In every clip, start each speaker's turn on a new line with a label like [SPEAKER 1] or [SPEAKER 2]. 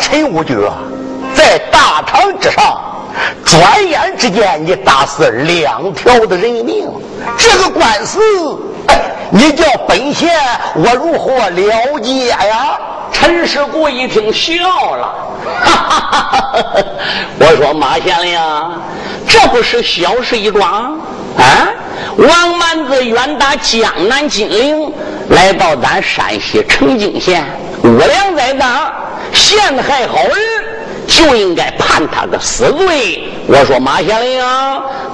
[SPEAKER 1] 陈武举在大堂之上，转眼之间你打死两条的人命，这个官司，你叫本县我如何了解呀？
[SPEAKER 2] 陈世古一听笑了，哈哈哈哈我说马县令，这不是小事一桩啊？王蛮子远打江南金陵，来到咱山西澄清县，我俩在那。陷害好人，就应该判他个死罪。我说马县令，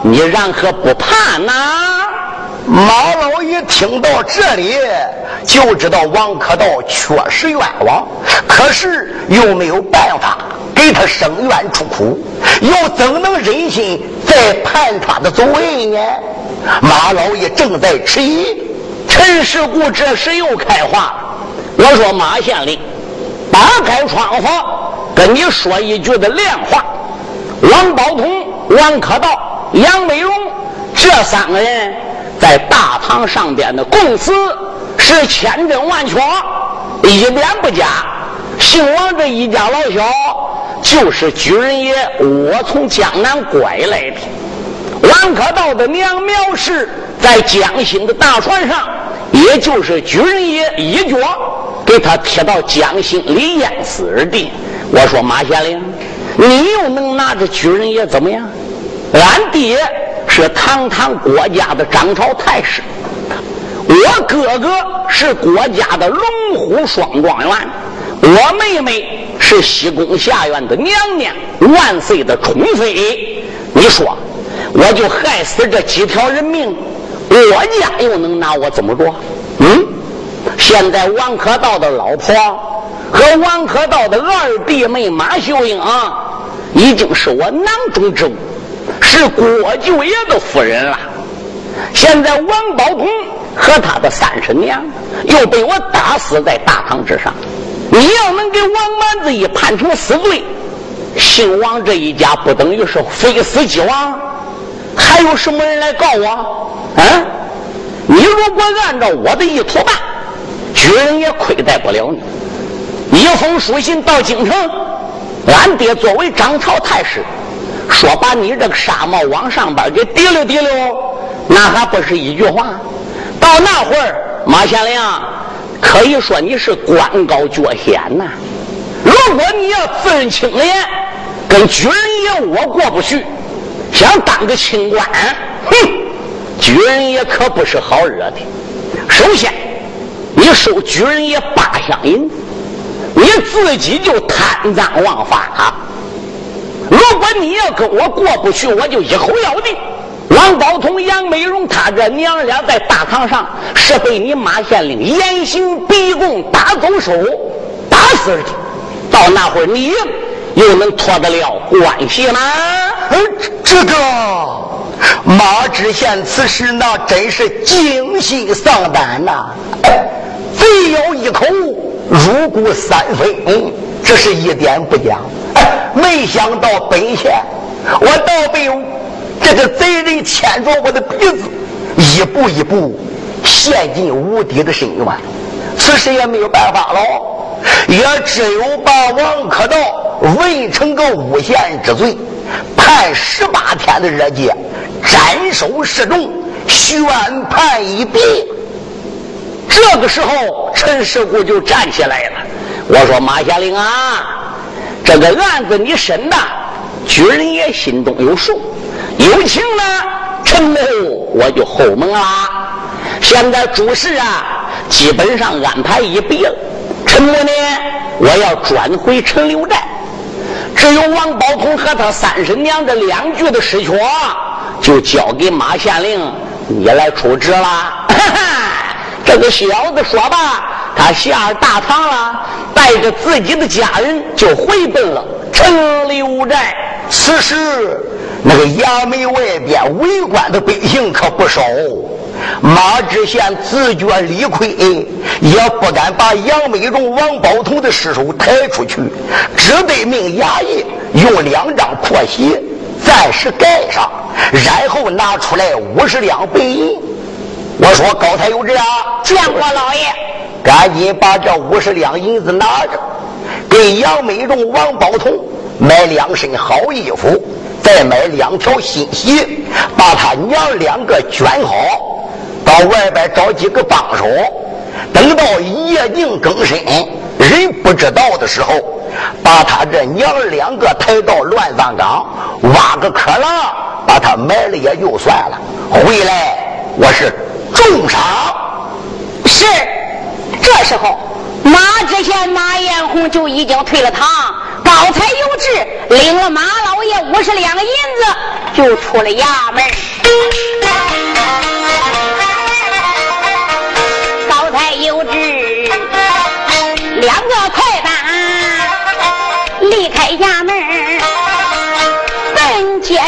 [SPEAKER 2] 你然何不判呢？
[SPEAKER 1] 马老一听到这里，就知道王可道确实冤枉，可是又没有办法给他伸冤出苦，又怎能忍心再判他的罪呢？马老爷正在迟疑，
[SPEAKER 2] 陈世古这时又开话了：“我说马县令。”打开窗户，跟你说一句的亮话：王宝通、王可道、杨美荣这三个人在大堂上边的供词是千真万确，一点不假。姓王这一家老小就是举人爷我从江南拐来的。王可道的娘苗氏在江心的大船上，也就是举人爷一脚。给他踢到江心里淹死而的。我说马县令，你又能拿着举人爷怎么样？俺爹是堂堂国家的掌朝太师，我哥哥是国家的龙虎双状元，我妹妹是西宫下院的娘娘，万岁的宠妃。你说，我就害死这几条人命，我家又能拿我怎么着？嗯？现在王可道的老婆和王可道的二弟妹马秀英啊已经是我囊中之物，是郭舅爷的夫人了。现在王宝通和他的三婶娘又被我打死在大堂之上。你要能给王蛮子一判成死罪，姓王这一家不等于是非死即亡？还有什么人来告我？啊？你如果按照我的意图办？举人也亏待不了你。一封书信到京城，俺爹作为掌朝太师，说把你这个纱帽往上边给提溜提溜，那还不是一句话？到那会儿，马县令可以说你是官高爵显呐。如果你要自认清廉，跟举人爷我过不去，想当个清官，哼，举人爷可不是好惹的。首先。你收举人爷八箱银，你自己就贪赃枉法。如果你要跟我过不去，我就一口咬定王宝通、杨美荣他这娘俩在大堂上是被你马县令严刑逼供打走手打死的。到那会儿，你又能脱得了关系吗？
[SPEAKER 1] 这个马知县此时那真是惊心丧胆呐！贼咬一口，入骨三分，嗯这是一点不假。没想到本县，我倒被这个贼人牵着我的鼻子，一步一步陷进无底的深渊。此时也没有办法了，也只有把王可道问成个诬陷之罪，判十八天的热戒，斩首示众，宣判一别。
[SPEAKER 2] 这个时候，陈世姑就站起来了。我说：“马县令啊，这个案子你审的，军人也心中有数。有情呢，陈某我就后门了。现在主事啊，基本上安排一毕了。陈某呢，我要转回陈留寨。只有王宝通和他三婶娘这两具的尸壳，就交给马县令你来处置了。哈哈。”这个小子说吧，他下大堂了，带着自己的家人就回奔了陈留寨。
[SPEAKER 1] 此时，那个衙门外边围观的百姓可不少。马知县自觉理亏，也不敢把杨美荣、王宝同的尸首抬出去，只得命衙役用两张破席暂时盖上，然后拿出来五十两白银。我说高才有志啊！
[SPEAKER 3] 见过老爷，
[SPEAKER 1] 赶紧把这五十两银子拿着，给杨美荣、王宝同买两身好衣服，再买两条新鞋，把他娘两个卷好，到外边找几个帮手，等到夜静更深，人不知道的时候，把他这娘两个抬到乱葬岗，挖个坑了，把他埋了也就算了。回来，我是。重赏
[SPEAKER 3] 是，这时候马知县马彦宏就已经退了堂，高才有志领了马老爷五十两银子，就出了衙门。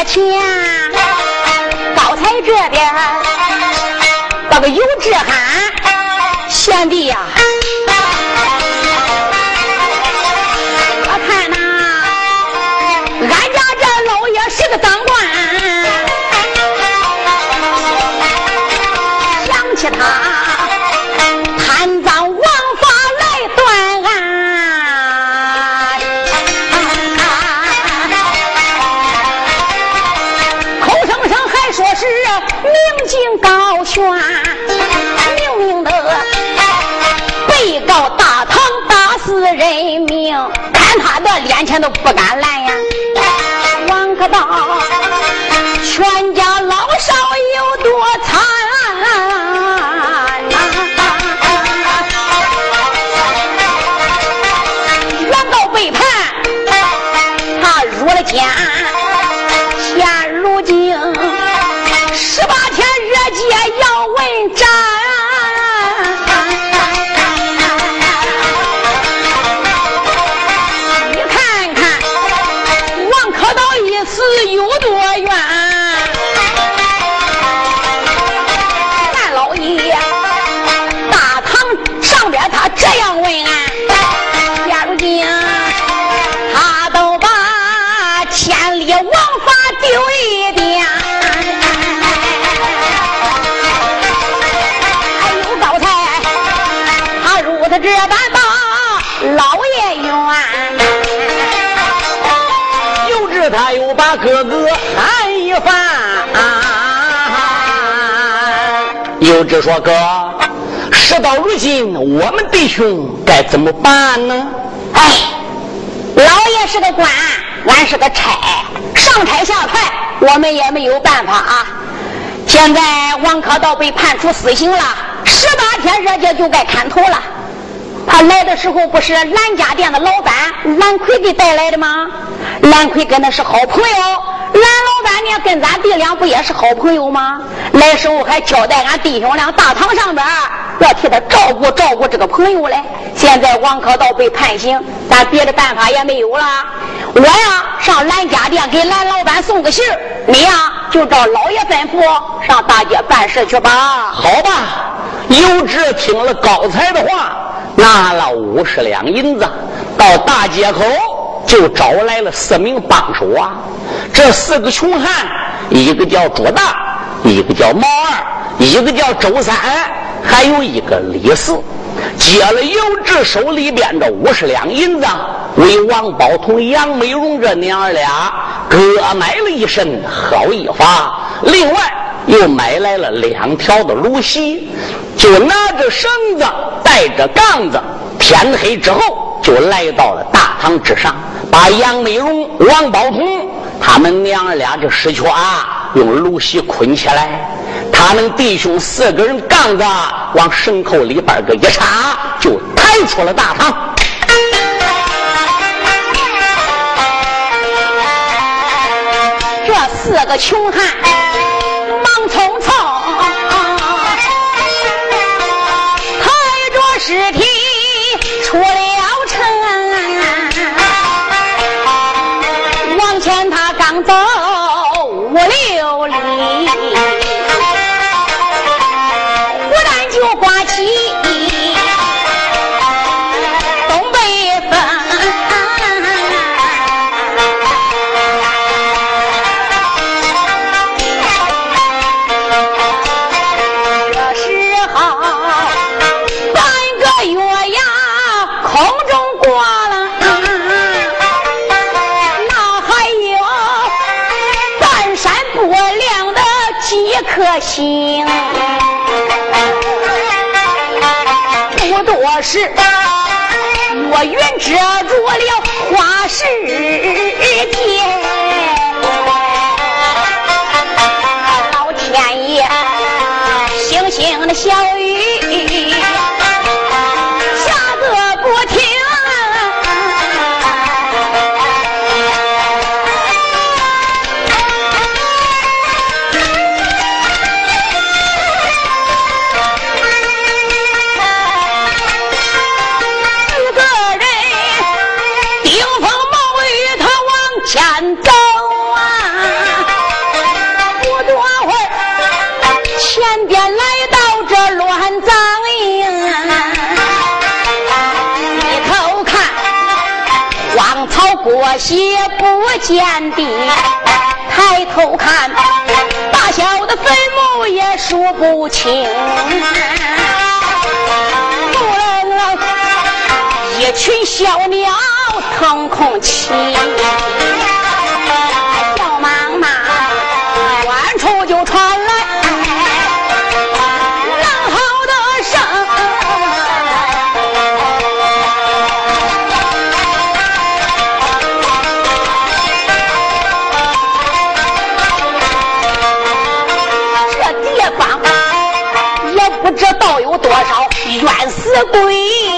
[SPEAKER 3] 奔街前，高才这边。那个有志汉，贤弟呀！前都不敢拦呀！王可道，全
[SPEAKER 2] 说：“哥，事到如今，我们弟兄该怎么办呢？”
[SPEAKER 3] 哎，老爷是个官，俺是个差，上差下派，我们也没有办法啊。现在王可道被判处死刑了，十八天热戒就该砍头了。他来的时候不是蓝家店的老板蓝奎给带来的吗？蓝奎跟他是好朋友，蓝老板呢跟咱弟俩不也是好朋友吗？来时候还交代俺弟兄俩大堂上边要替他照顾照顾这个朋友嘞。现在王可道被判刑，咱别的办法也没有了。我呀上蓝家店给蓝老板送个信你呀就照老爷吩咐上大街办事去吧。
[SPEAKER 2] 好吧，尤志听了高才的话。拿了五十两银子，到大街口就找来了四名帮手啊。这四个穷汉，一个叫朱大，一个叫毛二，一个叫周三，还有一个李四。接了尤志手里边的五十两银子，为王宝同、杨美荣这娘儿俩各买了一身好衣裳，另外又买来了两条的芦席，就拿着绳子，带着杠子，天黑之后就来到了大堂之上，把杨美荣、王宝同他们娘俩这尸缺啊，用芦席捆起来。他们弟兄四个人杠子往绳口里边个一插，就抬出了大堂。
[SPEAKER 3] 这四个穷汉遮住了花世界，见底，抬头看，大小的坟墓也数不清。一群小鸟腾空起。冤死鬼，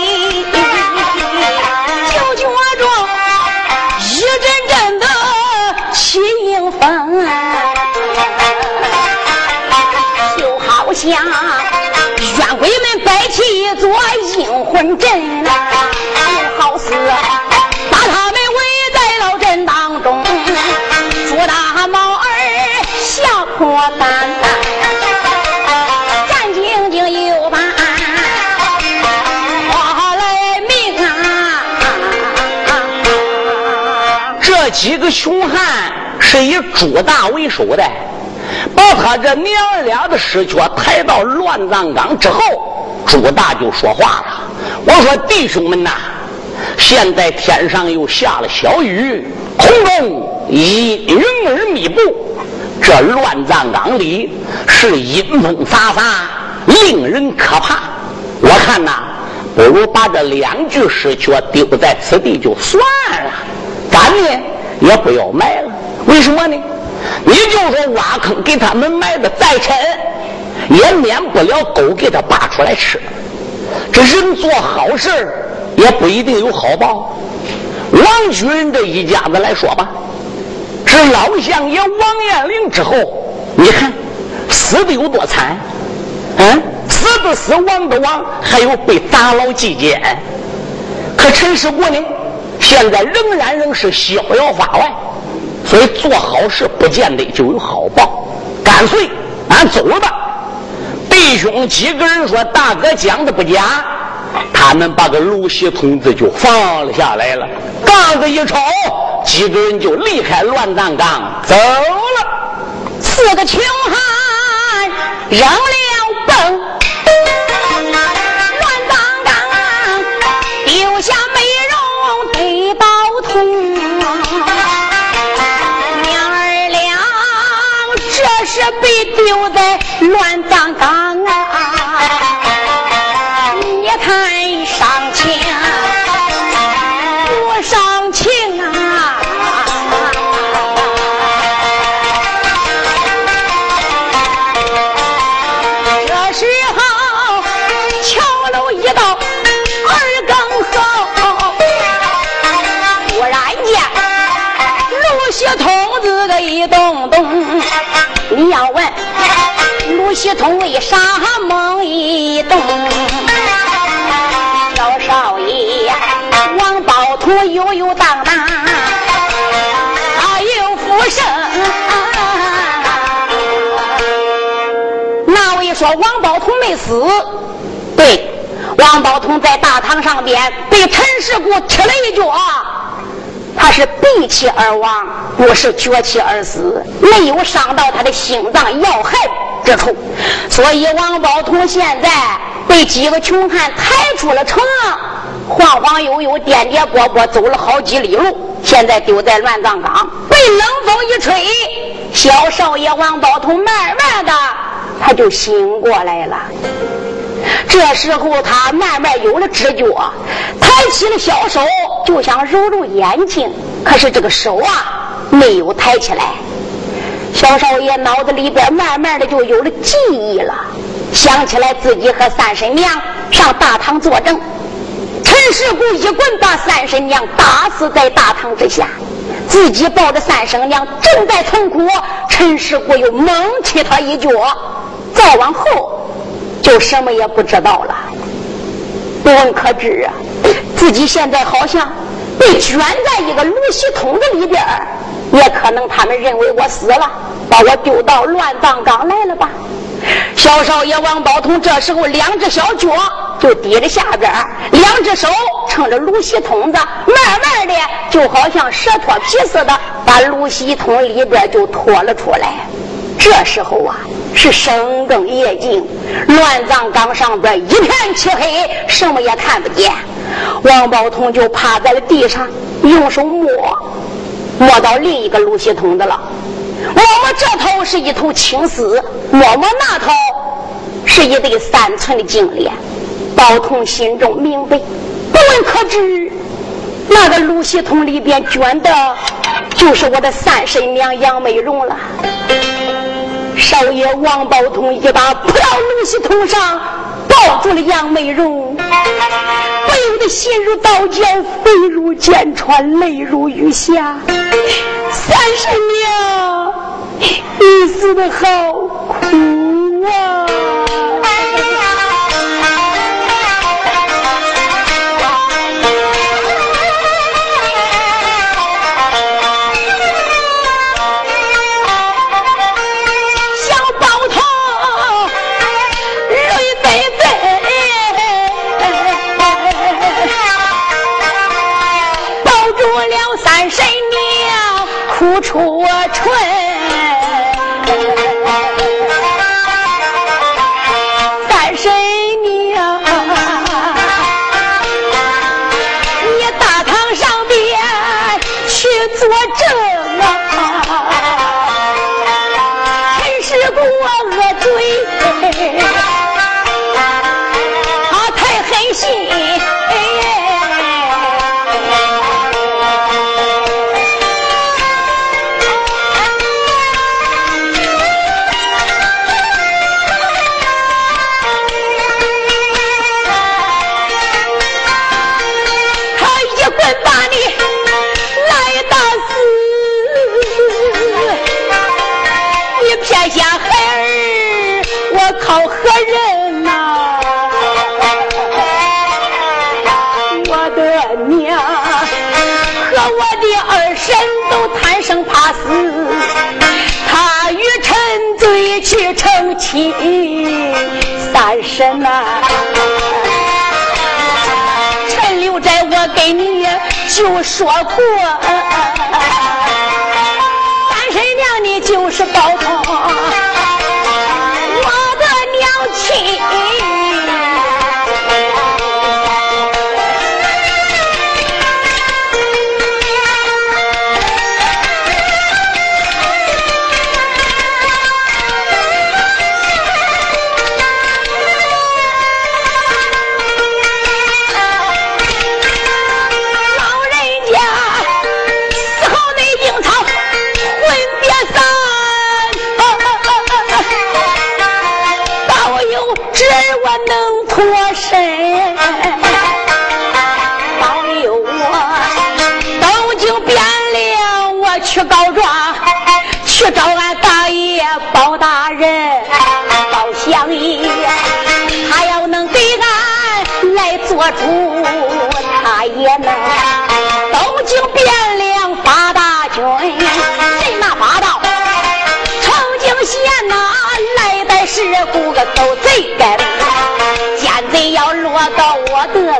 [SPEAKER 2] 几个凶汉是以朱大为首的，把他这娘俩的尸壳抬到乱葬岗之后，朱大就说话了：“我说弟兄们呐，现在天上又下了小雨，空中一云儿密布，这乱葬岗里是阴风飒飒，令人可怕。我看呐，不如把这两具尸壳丢在此地就算了，咱呢？”也不要埋了，为什么呢？你就说挖坑给他们埋的再沉，也免不了狗给他扒出来吃。这人做好事也不一定有好报。王举人这一家子来说吧，这老相爷王彦龄之后，你看死的有多惨？嗯，死的死，亡的亡，还有被打捞祭监。可陈世国呢？现在仍然仍是逍遥法外，所以做好事不见得就有好报。干脆俺走了吧。弟兄几个人说：“大哥讲的不假，他们把个卢西同志就放了下来了。杠子一抽，几个人就离开乱葬岗走了。
[SPEAKER 3] 四个穷汉扔了蹦，丢在乱葬岗啊！西通为啥梦一动？小少爷王宝图悠悠荡荡，他又复生。那位说王宝图没死？对，王宝通在大堂上边被陈世姑踢了一脚。他是闭气而亡，不是绝气而死，没有伤到他的心脏要害之处，所以王宝通现在被几个穷汉抬出了城，晃晃悠悠、颠颠簸簸走了好几里路，现在丢在乱葬岗，被冷风一吹，小少爷王宝通慢慢的他就醒过来了。这时候他慢慢有了知觉，抬起了小手就想揉揉眼睛，可是这个手啊没有抬起来。小少爷脑子里边慢慢的就有了记忆了，想起来自己和三婶娘上大堂作证，陈世姑一棍把三婶娘打死在大堂之下，自己抱着三婶娘正在痛哭，陈世姑又猛踢他一脚，再往后。就什么也不知道了。不问可知啊，自己现在好像被卷在一个芦席桶子里边也可能他们认为我死了，把我丢到乱葬岗来了吧。小少爷王宝通这时候两只小脚就抵着下边两只手撑着芦席桶子，慢慢的就好像蛇脱皮似的，把芦席桶里边就拖了出来。这时候啊，是深更夜静，乱葬岗上边一片漆黑，什么也看不见。王宝通就趴在了地上，用手摸，摸到另一个芦席桶子了。摸摸这头是一头青丝，摸摸那头是一对三寸的金莲。宝通心中明白，不问可知，那个芦席桶里边卷的，就是我的三婶娘杨美荣了。少爷王宝通一把扑到龙席头上，抱住了杨美荣，不由得心如刀绞，肺如剑穿，泪如雨下。三婶娘，你死的好苦啊！死，他与臣对去成亲，三婶呐、啊，陈留斋，我给你就说过，三婶娘你就是包宝。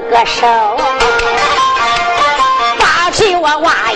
[SPEAKER 3] 个手，把起我挖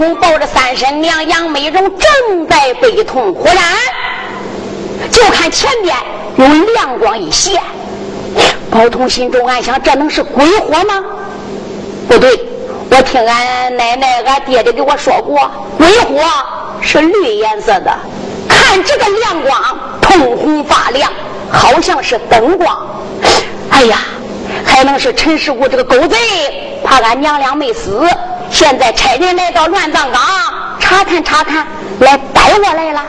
[SPEAKER 3] 通抱着三婶娘杨美荣正在悲痛，忽然就看前边。有亮光一现，宝通心中暗想：这能是鬼火吗？不对，我听俺奶奶、俺爹爹给我说过，鬼火是绿颜色的。看这个亮光，通红发亮，好像是灯光。哎呀，还能是陈师傅这个狗贼，怕俺娘俩没死，现在差人来到乱葬岗查看查看，来逮我来了。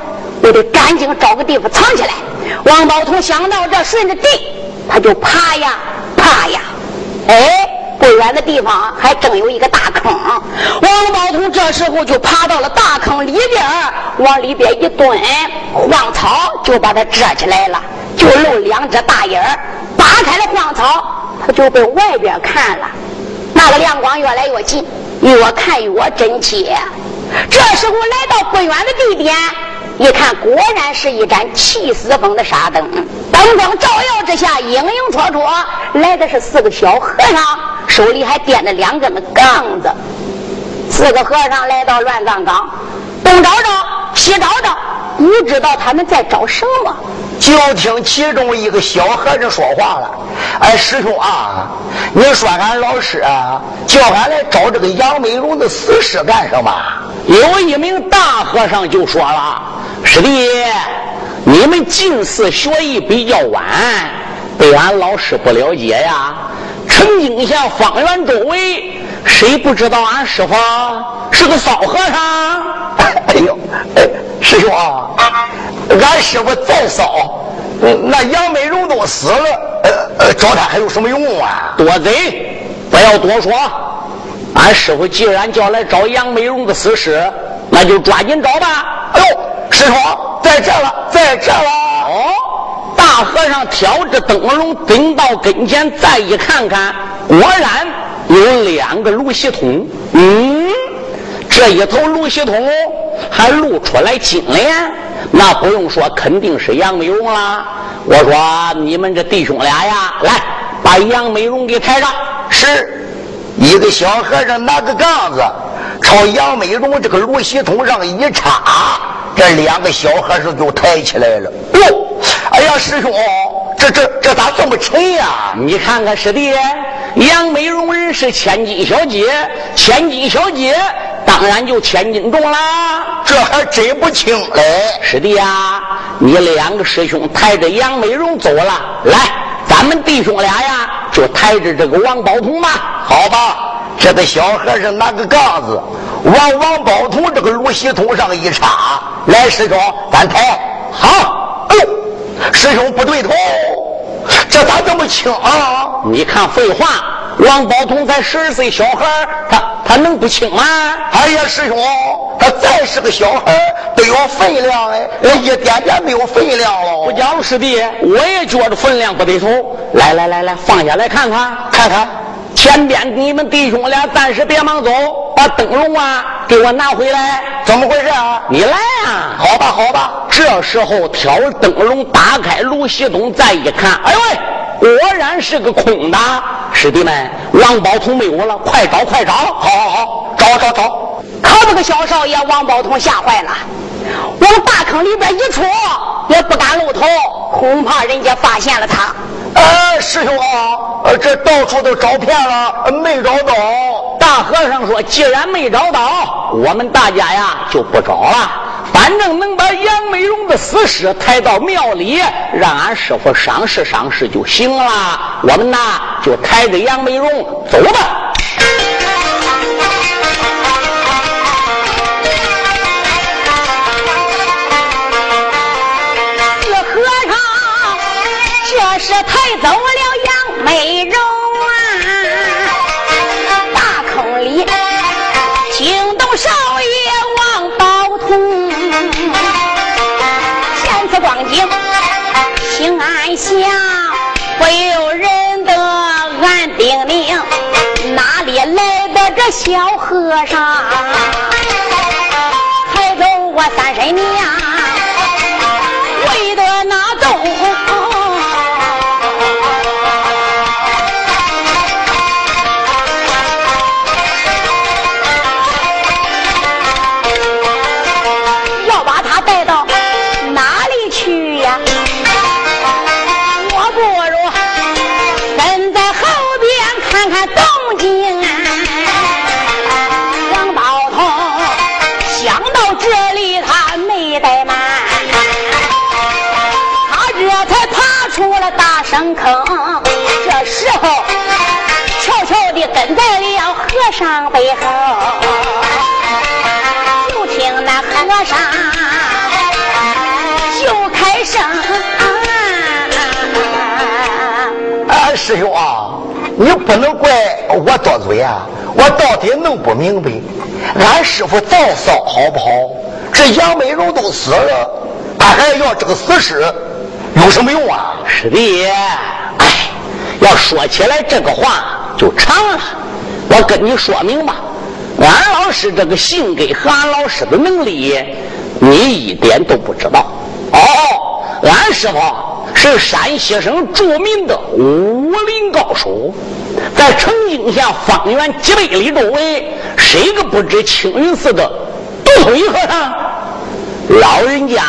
[SPEAKER 3] 我得赶紧找个地方藏起来。王宝通想到这，顺着地，他就爬呀爬呀。哎，不远的地方还正有一个大坑。王宝通这时候就爬到了大坑里边，往里边一蹲，荒草就把它遮起来了，就露两只大眼儿。扒开了荒草，他就被外边看了。那个亮光越来越近，越看越真切。这时候来到不远的地点。一看，果然是一盏气死风的沙灯，灯光照耀之下，影影绰绰，来的是四个小和尚，手里还掂着两根的杠子。四个和尚来到乱葬岗，东找找，西找找，不知道他们在找什么。
[SPEAKER 1] 就听其中一个小和尚说话了：“哎，师兄啊，你说俺老师啊，叫俺来找这个杨美荣的死尸干什么？”
[SPEAKER 2] 有一名大和尚就说了。师弟，你们近似学艺比较晚，对俺老师不了解呀。陈景县方圆周围，谁不知道俺师傅是个骚和尚？
[SPEAKER 1] 哎呦，哎师兄啊，俺师傅再骚，那杨美荣都死了，呃，找他还有什么用啊？
[SPEAKER 2] 多嘴，不要多说。俺师傅既然叫来找杨美荣的死尸，那就抓紧找吧。
[SPEAKER 1] 哎呦！师傅，在这了，在这了！
[SPEAKER 2] 哦，大和尚挑着灯笼顶到跟前，再一看看，果然有两个芦席桶。嗯，这一头芦席桶还露出来金莲，那不用说，肯定是杨美容啦。我说你们这弟兄俩呀，来把杨美荣给抬上。
[SPEAKER 1] 是一个小和尚拿个杠子朝杨美荣这个芦席桶上一插，这两个小和尚就抬起来了。哟，哎呀，师兄，这这这咋这么沉呀？
[SPEAKER 2] 你看看师弟，杨美荣人是千金小姐，千金小姐当然就千斤重啦。
[SPEAKER 1] 这还真不轻嘞，
[SPEAKER 2] 师弟呀，你两个师兄抬着杨美荣走了，来，咱们弟兄俩呀，就抬着这个王宝通吧。
[SPEAKER 1] 好吧。这个小和尚拿个杠子往王宝通这个芦席桶上一插，来，师兄，咱抬。好，师兄不对头，这咋这么轻啊？
[SPEAKER 2] 你看废话，王宝通才十二岁小孩他他能不轻吗？
[SPEAKER 1] 哎呀，师兄，他再是个小孩都有分量哎，一点点没有分量了。
[SPEAKER 2] 不讲师弟，我也觉着分量不对头。来来来来，放下来看看，
[SPEAKER 1] 看看。
[SPEAKER 2] 前边你们弟兄俩暂时别忙走，把灯笼啊给我拿回来。
[SPEAKER 1] 怎么回事啊？
[SPEAKER 2] 你来啊！
[SPEAKER 1] 好吧，好吧。
[SPEAKER 2] 这时候挑灯笼，打开卢西东，再一看，哎呦喂，果然是个空的。师弟们，王宝通没有了，快找快找！好
[SPEAKER 1] 好好，找找找！
[SPEAKER 3] 可这个小少爷王宝通吓坏了，往大坑里边一戳，也不敢露头，恐怕人家发现了他。
[SPEAKER 1] 呃，师兄啊，这到处都找遍了，没找到。
[SPEAKER 2] 大和尚说：“既然没找到，我们大家呀就不找了。反正能把杨美荣的死尸抬到庙里，让俺师傅赏识赏识就行了。我们呐就抬着杨美荣走吧。”
[SPEAKER 3] 四和尚，这是抬走了想，不由人得俺丁玲，哪里来的这小和尚？抬走我三婶娘。坑，这时候悄悄地跟在了和尚背后，就听那和尚就开声：“
[SPEAKER 1] 啊，师兄啊，你不能怪我多嘴啊！我到底弄不明白，俺师傅再骚好不好？这杨美荣都死了，他还要这个死尸。”有什么用啊，
[SPEAKER 2] 师弟？哎，要说起来这个话就长了。我跟你说明吧，俺老师这个性格和俺老师的能力，你一点都不知道。哦，俺师傅是山西省著名的武林高手，在澄清县方圆几百里周围，谁个不知青云寺的独腿和尚？老人家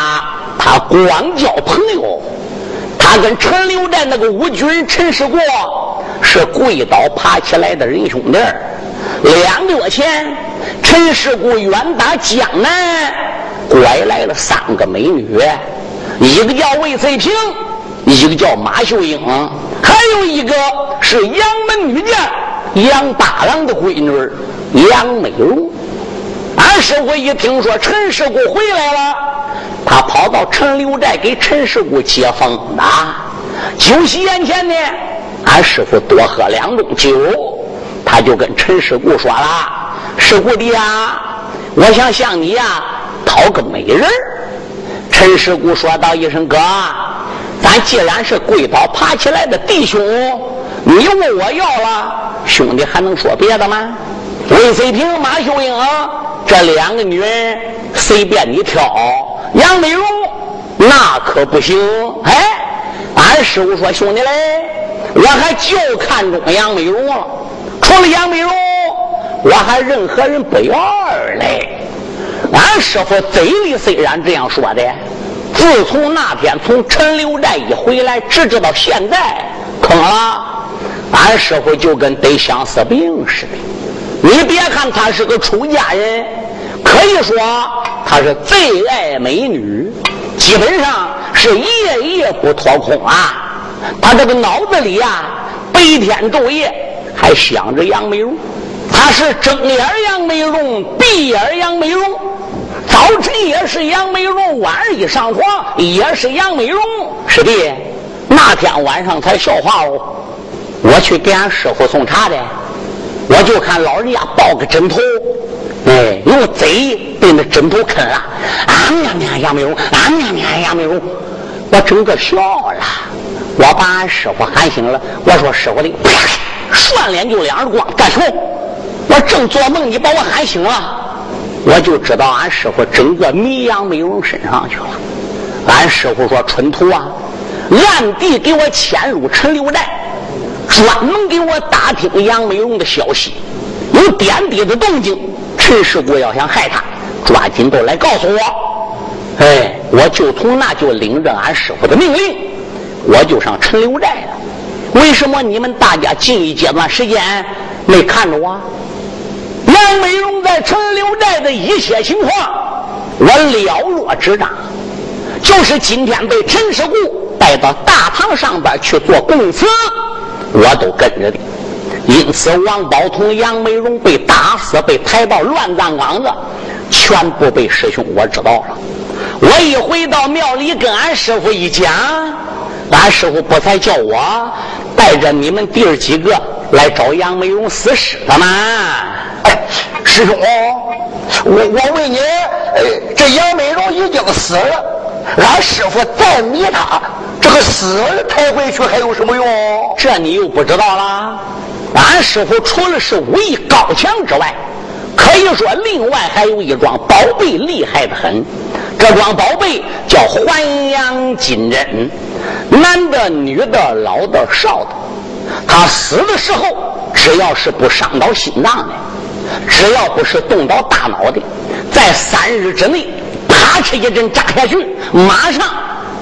[SPEAKER 2] 他光交朋友。他跟陈留寨那个武军陈世国是跪倒爬起来的仁兄弟两个月前，陈世国远打江南，拐来了三个美女，一个叫魏翠萍，一个叫马秀英，还有一个是杨门女将杨大郎的闺女杨美荣。俺师傅一听说陈世国回来了。他跑到陈留寨给陈师姑接风啊，酒席宴前呢，俺师傅多喝两盅酒，他就跟陈师姑说了：“师姑弟呀，我想向你呀讨个美人。”陈师姑说道一声：“哥，咱既然是跪倒爬起来的弟兄，你问我要了，兄弟还能说别的吗？”魏飞平、马秀英这两个女人随便你挑。杨美荣那可不行，哎，俺师傅说：“兄弟嘞，我还就看中杨美荣了。除了杨美荣，我还任何人不要嘞。”俺师傅嘴里虽然这样说的，自从那天从陈留寨一回来，直至到现在，坑了。俺师傅就跟得相思病似的。你别看他是个出家人，可以说他是最爱美女，基本上是夜夜不脱空啊。他这个脑子里呀，白天昼夜还想着杨美容。他是睁眼杨美容，闭眼杨美容。早晨也是杨美容，晚上一上床也是杨美容。师弟，那天晚上才笑话我。我去给俺师傅送茶的，我就看老人家抱个枕头，哎，用嘴被那枕头啃了。啊呀呀，杨美荣，啊呀呀，杨美荣，我整个笑了。我把俺师傅喊醒了，我说师傅的，涮脸就两耳光，干什么？我正做梦，你把我喊醒了，我就知道俺师傅整个迷杨美容身上去了。俺师傅说春图啊，暗地给我潜入陈留寨。专门给我打听杨美容的消息，有点滴的动静，陈师傅要想害他，抓紧都来告诉我。哎，我就从那就领着俺师傅的命令，我就上陈留寨了。为什么你们大家近一阶段时间没看着我？杨美容在陈留寨的一切情况，我了若指掌。就是今天被陈师傅带到大堂上边去做供词。我都跟着的，因此王宝同、杨美荣被打死、被抬到乱葬岗子，全部被师兄我知道了。我一回到庙里，跟俺师傅一讲，俺师傅不才叫我带着你们弟儿几个来找杨美荣死尸了吗？
[SPEAKER 1] 哎，师兄，我我问你，这杨美荣已经死了，俺师傅再迷他。这个死抬回去还有什么用？
[SPEAKER 2] 这你又不知道了。俺师傅除了是武艺高强之外，可以说另外还有一桩宝贝厉害的很。这桩宝贝叫还阳金针，男的、女的、老的、少的，他死的时候，只要是不伤到心脏的，只要不是动到大脑的，在三日之内，啪哧一针扎下去，马上。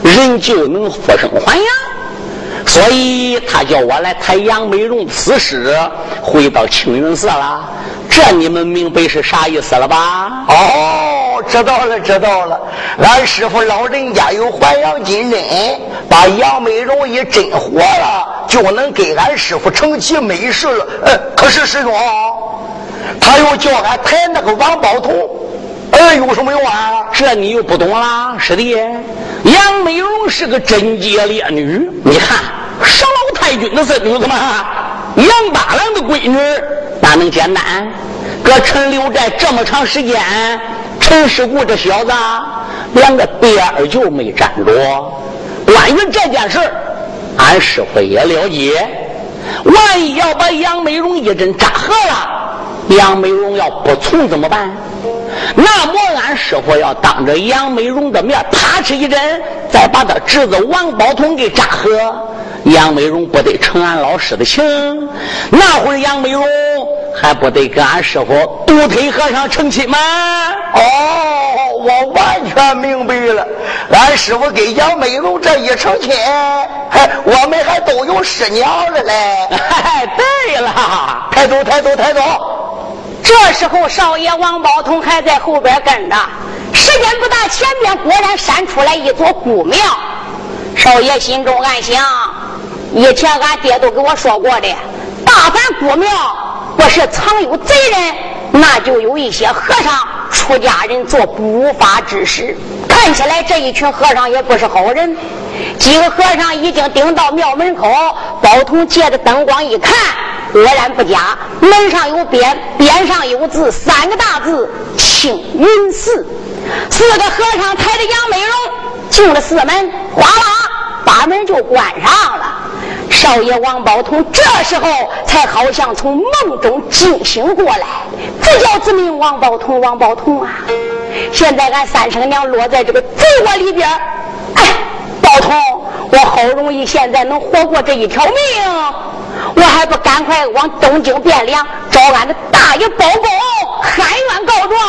[SPEAKER 2] 人就能复生还阳，所以他叫我来抬杨美荣死尸回到青云寺了。这你们明白是啥意思了吧？
[SPEAKER 1] 哦，知道了，知道了。俺师傅老人家有还阳金针，把杨美荣一针活了，就能给俺师傅成其美事了。呃，可是师兄，他又叫俺抬那个王宝头。哎，有什么用啊？
[SPEAKER 2] 这你又不懂啦，师弟。杨美荣是个贞洁烈女，你看少太君的孙女子嘛，杨八郎的闺女，哪能简单？搁陈留寨这么长时间，陈世谷这小子连个边儿就没沾着。关于这件事俺师傅也了解。万一要把杨美荣一针扎合了，杨美荣要不从怎么办？那么俺师傅要当着杨美荣的面啪哧一针，再把他侄子王宝通给扎合，杨美荣不得承俺老师的情？那会儿杨美荣还不得跟俺师傅独腿和尚成亲吗？
[SPEAKER 1] 哦，我完全明白了。俺师傅跟杨美荣这一成亲，还我们还都有师娘了嘞。
[SPEAKER 2] 对了，
[SPEAKER 1] 抬走，抬走，抬走。
[SPEAKER 3] 这时候，少爷王宝通还在后边跟着。时间不大，前边果然闪出来一座古庙。少爷心中暗想：以前俺爹都给我说过的，大凡古庙不是藏有贼人，那就有一些和尚、出家人做不法之事。看起来这一群和尚也不是好人。几个和尚已经顶到庙门口，宝通借着灯光一看。果然不假，门上有匾，匾上有字，三个大字“青云寺”。四个和尚抬着杨美容进了寺门，哗啦，把门就关上了。少爷王宝通这时候才好像从梦中惊醒过来，这叫自名王宝通，王宝通啊！现在俺三生娘落在这个贼窝里边，哎，宝通，我好容易现在能活过这一条命，我还不赶快往东京汴梁找俺的大爷包公喊冤告状，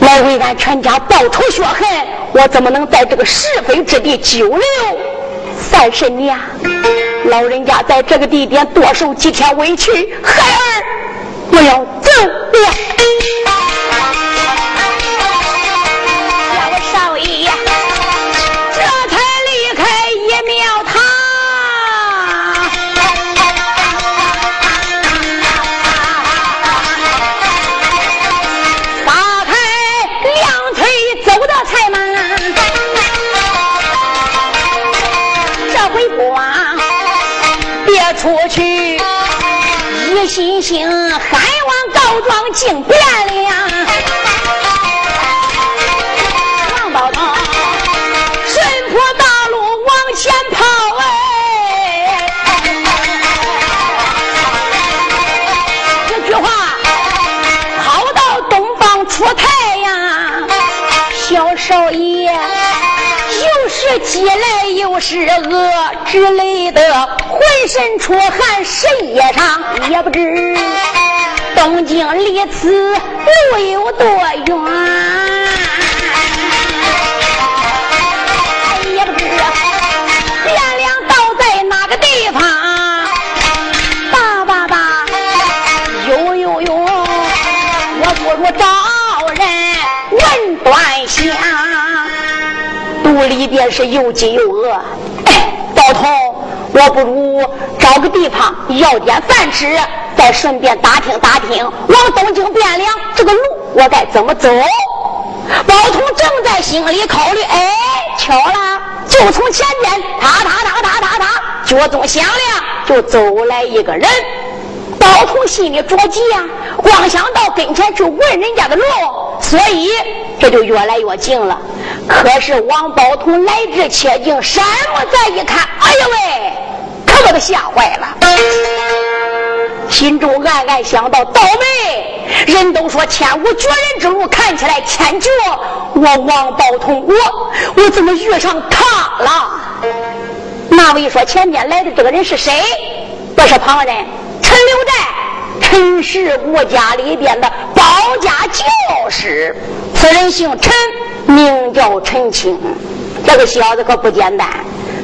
[SPEAKER 3] 来为俺全家报仇雪恨？我怎么能在这个是非之地久留三十年？老人家在这个地点多受几天委屈，孩儿我要走了。星星喊完告状进汴梁，王不是饿之类的。浑身出汗，谁也尝，也不知东京离此路有多远，里边是又饥又饿，哎，包头。我不如找个地方要点饭吃，再顺便打听打听往东京汴梁这个路我该怎么走。包通正在心里考虑，哎，巧了，就从前边，哒哒哒哒哒哒，脚踪响亮，就走来一个人。包通心里着急呀，光想到跟前去问人家的路，所以这就越来越近了。可是王宝通来至切近，山木再一看，哎呦喂，可把他吓坏了，心中暗暗想到：倒霉！人都说天无绝人之路，看起来天绝。我王宝通，我我怎么遇上他了？那位说前面来的这个人是谁？不是旁人，陈留寨陈氏吴家里边的保家教师。此人姓陈。名叫陈清，这个小子可不简单，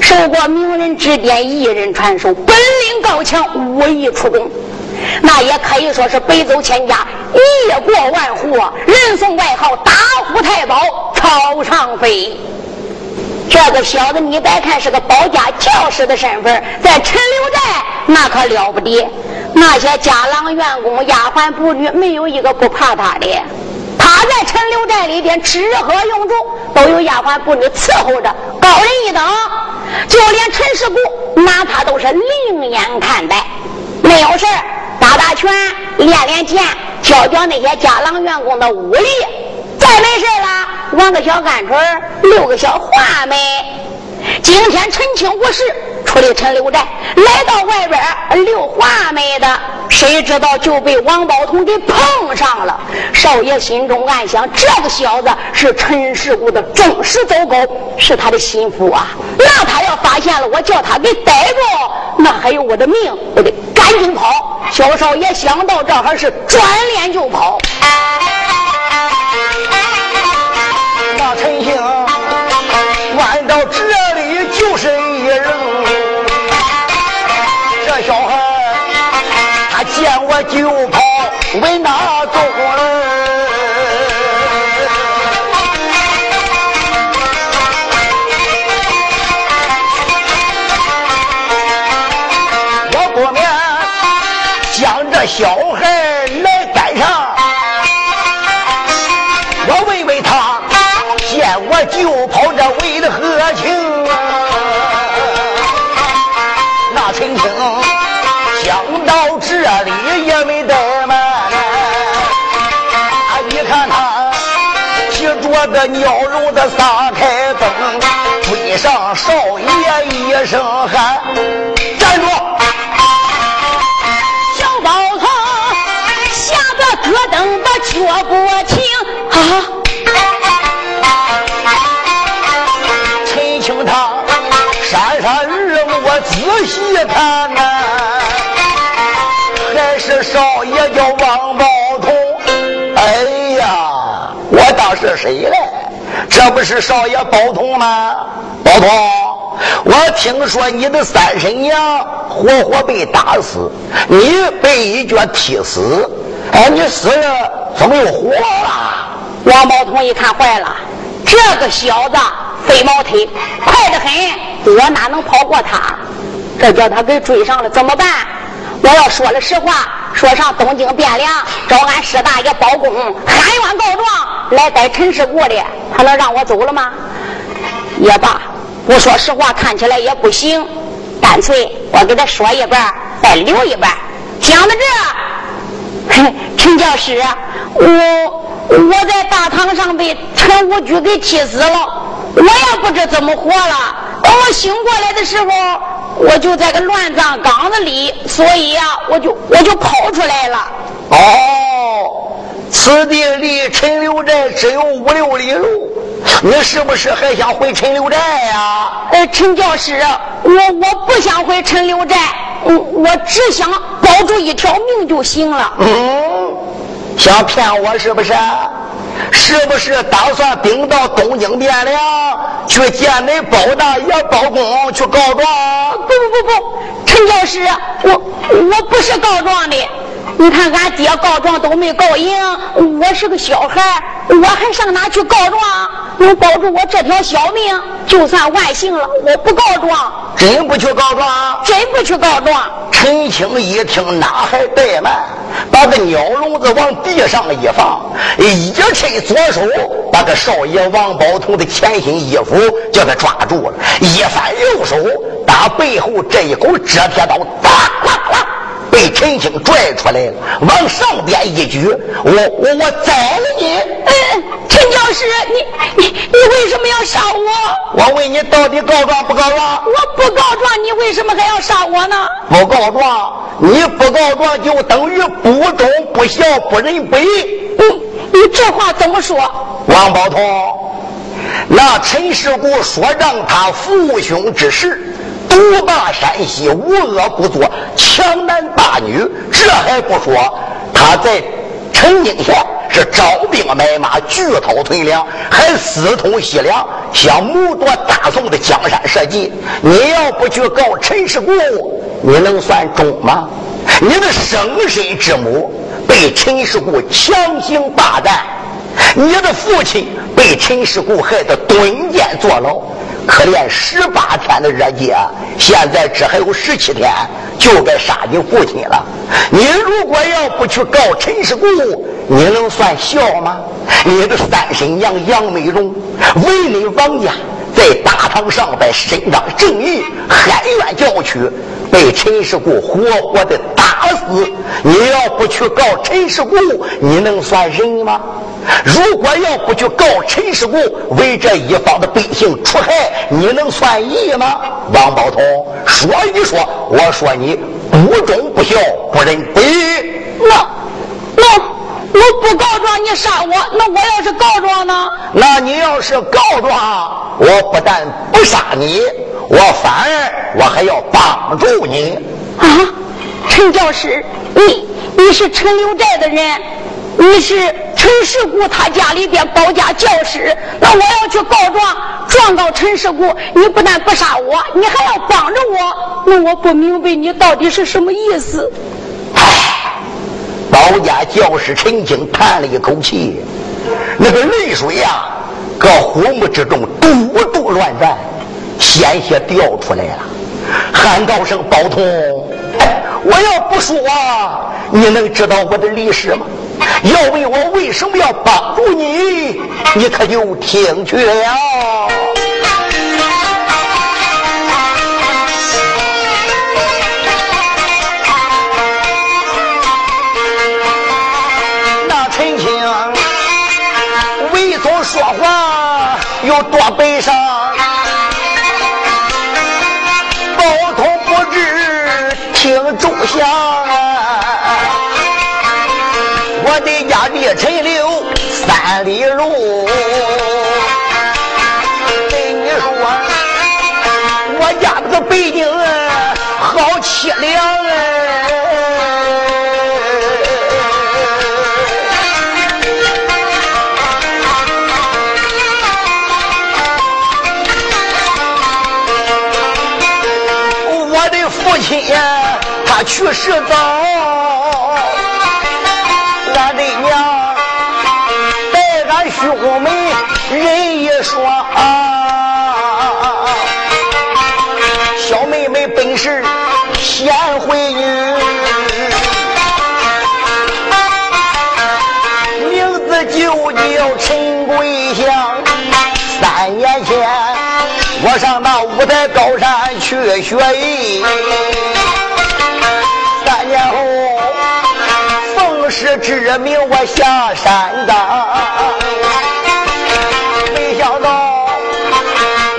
[SPEAKER 3] 受过名人指点、艺人传授，本领高强，武艺出众，那也可以说是北走千家，一过万户，人送外号“打虎太保”朝上飞。这个小子，你别看是个保家教师的身份，在陈留寨那可了不得，那些家郎、员工、丫鬟、仆女，没有一个不怕他的。他在陈留寨里边吃喝用住都有丫鬟妇女伺候着，高人一等。就连陈世姑拿他都是另眼看待，没有事打打拳、练练剑、教教那些家郎员工的武力。再没事了，玩个小鹌鹑，溜个小话梅。今天陈清无事，出了陈留寨，来到外边溜花梅的，谁知道就被王宝通给碰上了。少爷心中暗想：这个小子是陈世姑的忠实走狗，是他的心腹啊。那他要发现了我，叫他给逮住，那还有我的命，我得赶紧跑。小少爷想到这还是转脸就跑。
[SPEAKER 1] 那陈兴按到鸟笼的撒开灯，追上少爷一声喊：“站住！”
[SPEAKER 3] 小包头吓得咯噔的脚不停
[SPEAKER 1] 啊！陈清他山细看呐，还是少爷叫王宝谁嘞？这不是少爷宝通吗？宝通，我听说你的三婶娘活活被打死，你被一脚踢死。哎，你死了，怎么又活了？
[SPEAKER 3] 王宝通一看坏了，这个小子飞毛腿，快得很，我哪能跑过他？这叫他给追上了，怎么办？我要说了实话，说上东京汴梁，找俺师大爷包公喊冤告状，来逮陈世国的，他能让我走了吗？也罢，不说实话看起来也不行，干脆我给他说一半，再留一半。想到这，陈教师，我我在大堂上被陈武举给气死了，我也不知怎么活了。等我醒过来的时候。我就在个乱葬岗子里，所以呀，我就我就跑出来了。
[SPEAKER 1] 哦，此地离陈留寨只有五六里路，你是不是还想回陈留寨呀？
[SPEAKER 3] 呃，陈教师，我我不想回陈留寨，我我只想保住一条命就行了。
[SPEAKER 1] 嗯，想骗我是不是？是不是打算顶到东京汴梁去见那包大爷包公去告状？
[SPEAKER 3] 不不不不，陈教师，我我不是告状的。你看俺爹告状都没告赢，我是个小孩，我还上哪去告状？能保住我这条小命，就算万幸了。我不告状，
[SPEAKER 1] 真不去告状，
[SPEAKER 3] 真不去告状。
[SPEAKER 1] 陈青一听，哪还怠慢，把个鸟笼子往地上一放，一伸左手，把个少爷王宝通的前心衣服叫他抓住了，一翻右手，打背后这一口折铁刀，哒啦啦。被陈青拽出来了，往上边一举，我我我宰了你！
[SPEAKER 3] 嗯，陈教师，你你你为什么要杀我？
[SPEAKER 1] 我问你，到底告状不告状？
[SPEAKER 3] 我不告状，你为什么还要杀我呢？
[SPEAKER 1] 不告状，你不告状就等于不忠不孝不仁不义。
[SPEAKER 3] 你你这话怎么说？
[SPEAKER 1] 王宝通，那陈世谷说让他父兄之事。独霸山西，无恶不作，强男霸女。这还不说，他在陈京县是招兵买马，聚讨屯粮，还私通西凉，想谋夺大宋的江山社稷。你要不去告陈世固，你能算忠吗？你的生身之母被陈世固强行霸占，你的父亲被陈世固害得蹲监坐牢。可怜十八天的热劫，现在只还有十七天，就该杀你父亲了。你如果要不去告陈世谷，你能算孝吗？你的三婶娘杨美荣为你王家在大堂上边伸张正义，喊冤叫屈，被陈世谷活活的打死。你要不去告陈世谷，你能算人吗？如果要不去告陈世谷，为这一方的百姓除害，你能算义吗？王宝通说一说，我说你不忠不孝不仁不义。
[SPEAKER 3] 那那我不告状，你杀我，那我要是告状呢？
[SPEAKER 1] 那你要是告状，我不但不杀你，我反而我还要帮助你。
[SPEAKER 3] 啊，陈教师，你你是陈留寨的人。你是陈陈世谷他家里边保家教师，那我要去告状，状告陈世谷，你不但不杀我，你还要帮着我，那我不明白你到底是什么意思。
[SPEAKER 1] 唉，保家教师陈青叹了一口气，那个泪水呀，搁虎目之中嘟嘟乱转，鲜血掉出来了，喊道声：“宝通，我要不说，你能知道我的历史吗？”要问我为什么要帮助你，你可就听去了。里路，跟你说，我家这个北京好凄凉哎！我的父亲他去世早，我在高山去学艺，三年后奉师之命我下山岗，没想到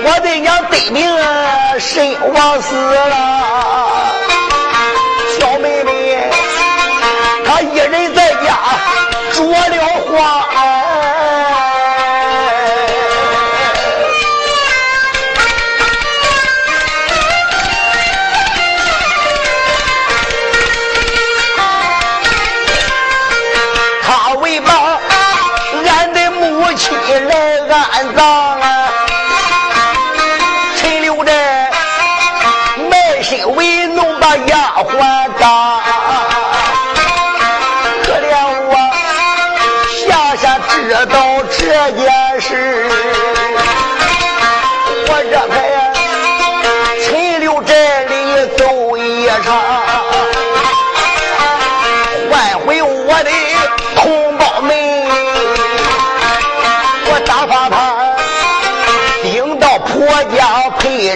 [SPEAKER 1] 我的娘得病。身亡死了，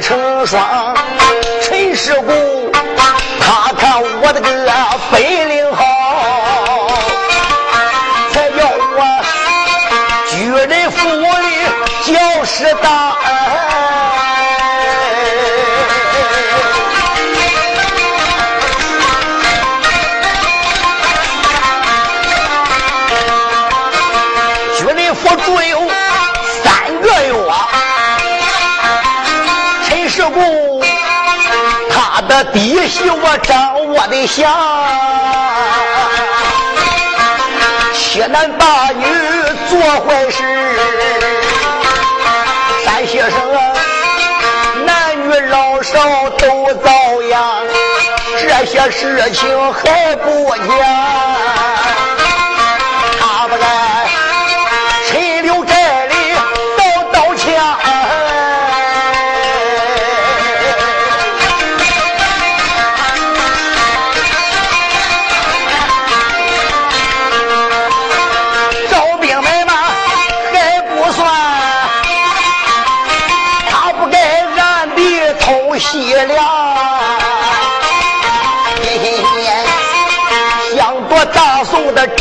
[SPEAKER 1] 成双，陈世姑。他看我的个本领好，才叫我居人府里教师当。的弟媳我的相，欺男霸女做坏事，山西省男女老少都遭殃，这些事情还不讲。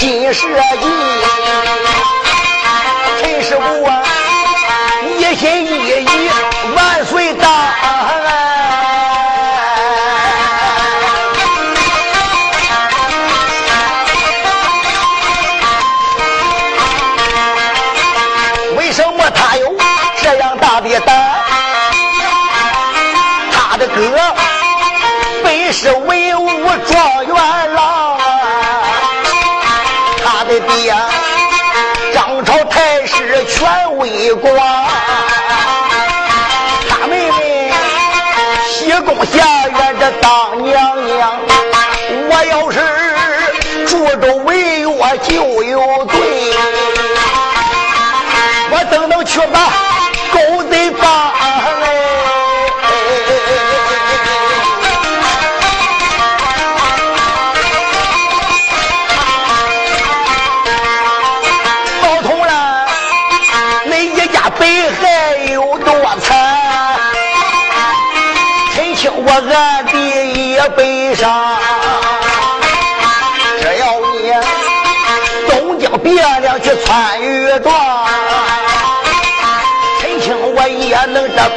[SPEAKER 1] 金蛇印，权威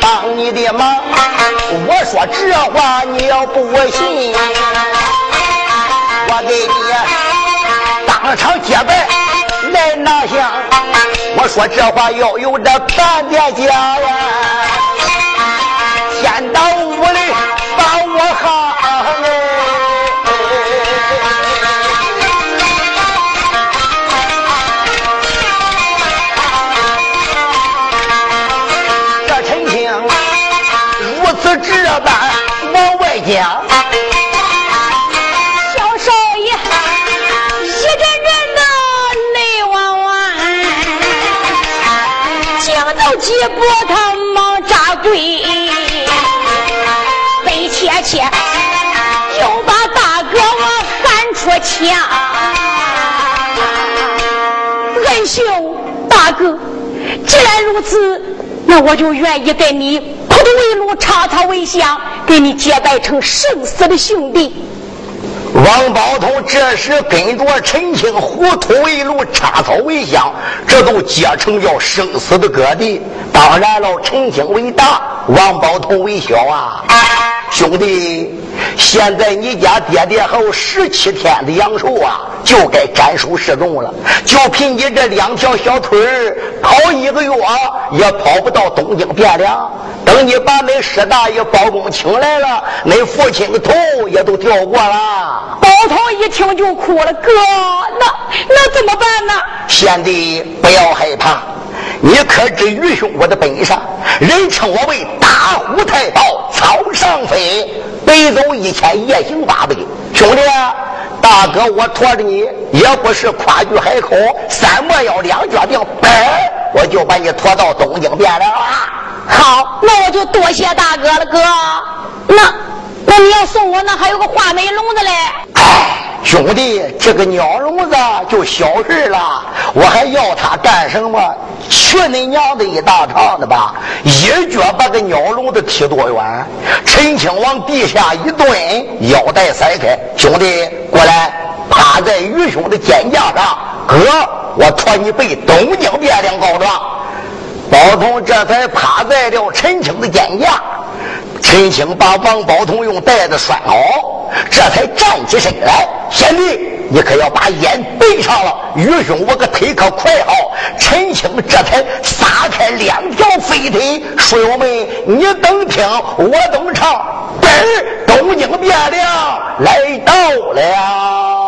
[SPEAKER 1] 帮你的忙。我说这话你要不信，我给你当场结拜来拿下。我说这话要有这半点假呀，天道无雷。我哈。讲。
[SPEAKER 3] 小少爷一阵阵的泪汪汪，讲到几步他忙扎跪，悲切切又把大哥我喊出墙。恩兄，大哥，既然如此，那我就愿意跟你普渡为路，插草为香，给你结拜成生死的兄弟。
[SPEAKER 1] 王宝通这时跟着陈青糊涂为路，插草为香，这都结成叫生死的哥弟。当然了，陈青为大，王宝通为小啊。兄弟，现在你家爹爹还有十七天的阳寿啊，就该斩首示众了。就凭你这两条小腿儿，跑一个月也跑不到东京汴梁。等你把恁师大爷包公请来了，恁父亲的头也都掉过了。
[SPEAKER 3] 包头一听就哭了，哥，那那怎么办呢？
[SPEAKER 1] 贤弟，不要害怕。你可知愚兄我的本事？人称我为打虎太保，草上飞，北走一千，夜行八百。兄弟，大哥，我驮着你也不是夸句海口，三莫要两脚定，嘣，我就把你驮到东京汴梁了。
[SPEAKER 3] 好，那我就多谢大哥了，哥。那那你要送我，那还有个画眉笼子嘞。
[SPEAKER 1] 哎。兄弟，这个鸟笼子就小事了，我还要它干什么？去你娘的一大趟的吧！一脚把个鸟笼子踢多远？陈青往地下一蹲，腰带甩开，兄弟过来，趴在愚兄的肩胛上，哥，我托你背东京汴梁告状。包通这才趴在了陈青的肩胛，陈青把王宝通用带子拴好，这才站起身来。贤弟，你可要把烟背上了。愚兄，我个腿可快好。陈青这才撒开两条飞腿，说：“友们，你等听，我等唱。”奔东京汴梁来到了。